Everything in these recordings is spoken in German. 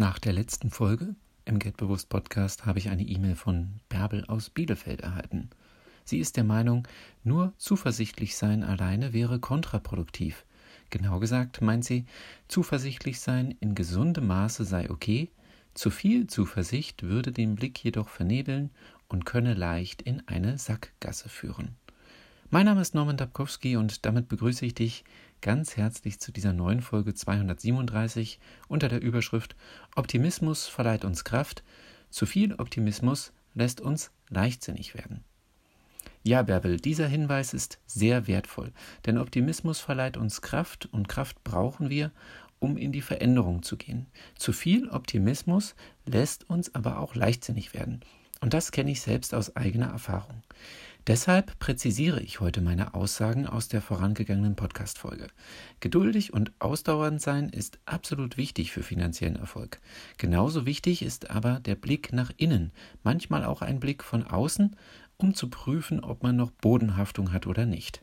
Nach der letzten Folge im Geldbewusst Podcast habe ich eine E-Mail von Bärbel aus Bielefeld erhalten. Sie ist der Meinung, nur zuversichtlich sein alleine wäre kontraproduktiv. Genau gesagt meint sie, zuversichtlich sein in gesundem Maße sei okay, zu viel Zuversicht würde den Blick jedoch vernebeln und könne leicht in eine Sackgasse führen. Mein Name ist Norman Dabkowski und damit begrüße ich dich ganz herzlich zu dieser neuen Folge 237 unter der Überschrift Optimismus verleiht uns Kraft, zu viel Optimismus lässt uns leichtsinnig werden. Ja, Bärbel, dieser Hinweis ist sehr wertvoll, denn Optimismus verleiht uns Kraft und Kraft brauchen wir, um in die Veränderung zu gehen. Zu viel Optimismus lässt uns aber auch leichtsinnig werden. Und das kenne ich selbst aus eigener Erfahrung. Deshalb präzisiere ich heute meine Aussagen aus der vorangegangenen Podcast-Folge. Geduldig und ausdauernd sein ist absolut wichtig für finanziellen Erfolg. Genauso wichtig ist aber der Blick nach innen, manchmal auch ein Blick von außen, um zu prüfen, ob man noch Bodenhaftung hat oder nicht.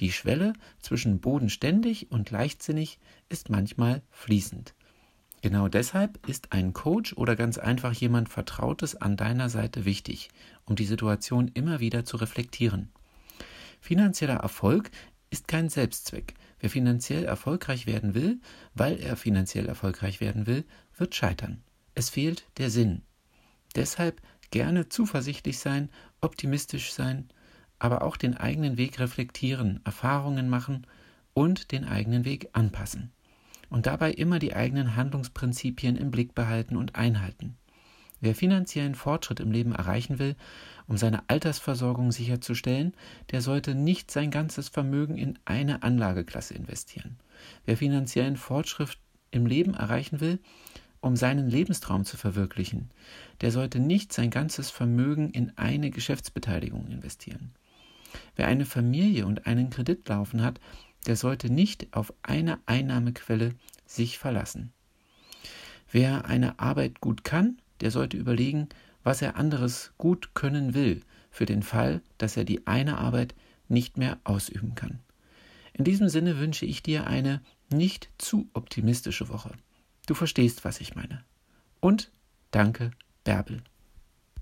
Die Schwelle zwischen bodenständig und leichtsinnig ist manchmal fließend. Genau deshalb ist ein Coach oder ganz einfach jemand Vertrautes an deiner Seite wichtig, um die Situation immer wieder zu reflektieren. Finanzieller Erfolg ist kein Selbstzweck. Wer finanziell erfolgreich werden will, weil er finanziell erfolgreich werden will, wird scheitern. Es fehlt der Sinn. Deshalb gerne zuversichtlich sein, optimistisch sein, aber auch den eigenen Weg reflektieren, Erfahrungen machen und den eigenen Weg anpassen und dabei immer die eigenen Handlungsprinzipien im Blick behalten und einhalten. Wer finanziellen Fortschritt im Leben erreichen will, um seine Altersversorgung sicherzustellen, der sollte nicht sein ganzes Vermögen in eine Anlageklasse investieren. Wer finanziellen Fortschritt im Leben erreichen will, um seinen Lebenstraum zu verwirklichen, der sollte nicht sein ganzes Vermögen in eine Geschäftsbeteiligung investieren. Wer eine Familie und einen Kredit laufen hat, der sollte nicht auf eine Einnahmequelle sich verlassen. Wer eine Arbeit gut kann, der sollte überlegen, was er anderes gut können will, für den Fall, dass er die eine Arbeit nicht mehr ausüben kann. In diesem Sinne wünsche ich dir eine nicht zu optimistische Woche. Du verstehst, was ich meine. Und danke, Bärbel.